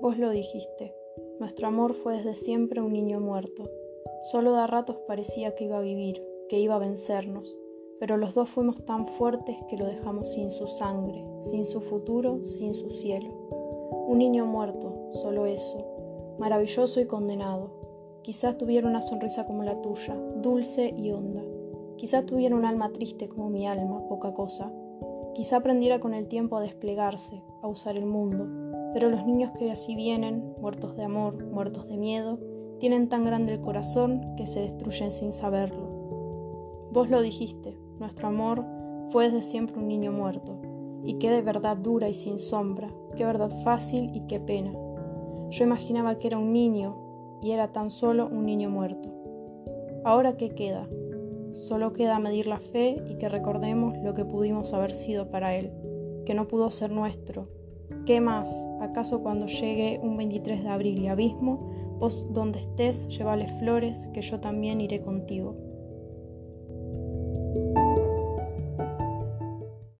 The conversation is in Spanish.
Vos lo dijiste, nuestro amor fue desde siempre un niño muerto. Solo de ratos parecía que iba a vivir, que iba a vencernos, pero los dos fuimos tan fuertes que lo dejamos sin su sangre, sin su futuro, sin su cielo. Un niño muerto, solo eso, maravilloso y condenado. Quizás tuviera una sonrisa como la tuya, dulce y honda. Quizá tuviera un alma triste como mi alma, poca cosa. Quizá aprendiera con el tiempo a desplegarse, a usar el mundo, pero los niños que así vienen, muertos de amor, muertos de miedo, tienen tan grande el corazón que se destruyen sin saberlo. Vos lo dijiste, nuestro amor fue desde siempre un niño muerto, y qué de verdad dura y sin sombra, qué verdad fácil y qué pena. Yo imaginaba que era un niño y era tan solo un niño muerto. Ahora qué queda? Solo queda medir la fe y que recordemos lo que pudimos haber sido para él, que no pudo ser nuestro, ¿Qué más? ¿Acaso cuando llegue un 23 de abril y abismo, vos donde estés, llévale flores, que yo también iré contigo?